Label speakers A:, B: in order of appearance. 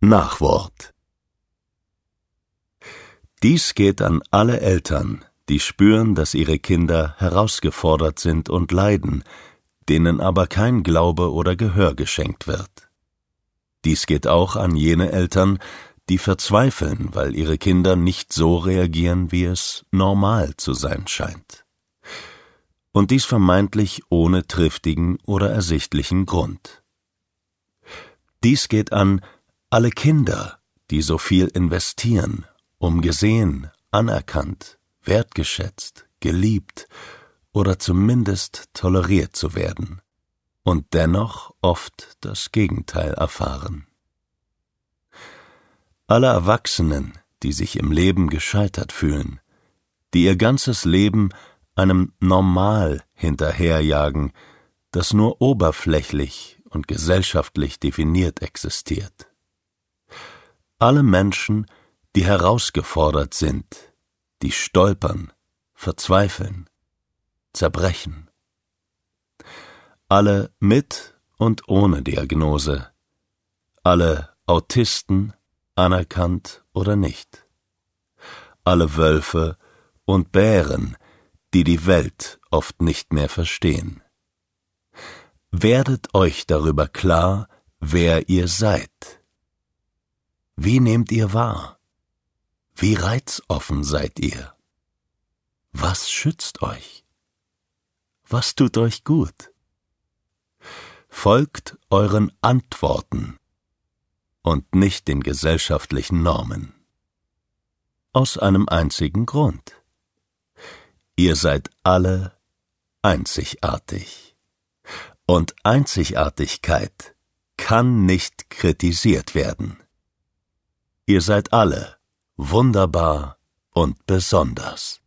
A: Nachwort Dies geht an alle Eltern, die spüren, dass ihre Kinder herausgefordert sind und leiden, denen aber kein Glaube oder Gehör geschenkt wird. Dies geht auch an jene Eltern, die verzweifeln, weil ihre Kinder nicht so reagieren, wie es normal zu sein scheint. Und dies vermeintlich ohne triftigen oder ersichtlichen Grund. Dies geht an alle Kinder, die so viel investieren, um gesehen, anerkannt, wertgeschätzt, geliebt oder zumindest toleriert zu werden und dennoch oft das Gegenteil erfahren. Alle Erwachsenen, die sich im Leben gescheitert fühlen, die ihr ganzes Leben einem Normal hinterherjagen, das nur oberflächlich und gesellschaftlich definiert existiert. Alle Menschen, die herausgefordert sind, die stolpern, verzweifeln, zerbrechen. Alle mit und ohne Diagnose, alle Autisten, anerkannt oder nicht, alle Wölfe und Bären, die die Welt oft nicht mehr verstehen. Werdet euch darüber klar, wer ihr seid. Wie nehmt ihr wahr? Wie reizoffen seid ihr? Was schützt euch? Was tut euch gut? Folgt euren Antworten und nicht den gesellschaftlichen Normen. Aus einem einzigen Grund. Ihr seid alle einzigartig und Einzigartigkeit kann nicht kritisiert werden. Ihr seid alle wunderbar und besonders.